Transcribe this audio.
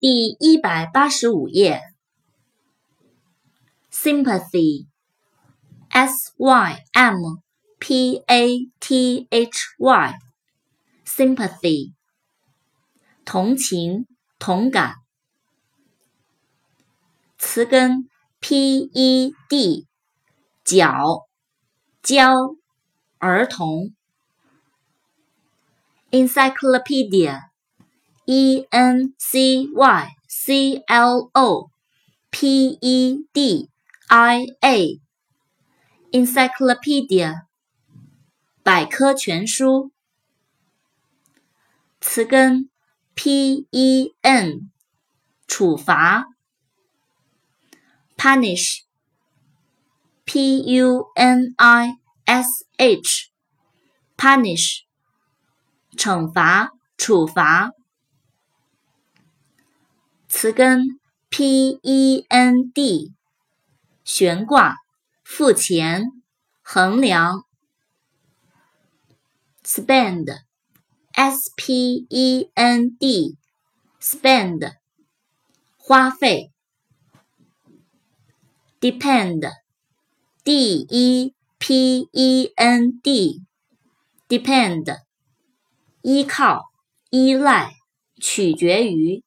第一百八十五页。sympathy，s y m p a t h y，sympathy，同情、同感。词根 p e d，脚，教，儿童。encyclopedia。E n c y c l o p e d i a，encyclopedia，百科全书。词根 p e n，处罚。punish，p u n i s h，punish，惩罚、处罚。词根 p e n d，悬挂、付钱、衡量。spend，s p e n d，spend，花费。depend，d e p e n d，depend，依靠、依赖、取决于。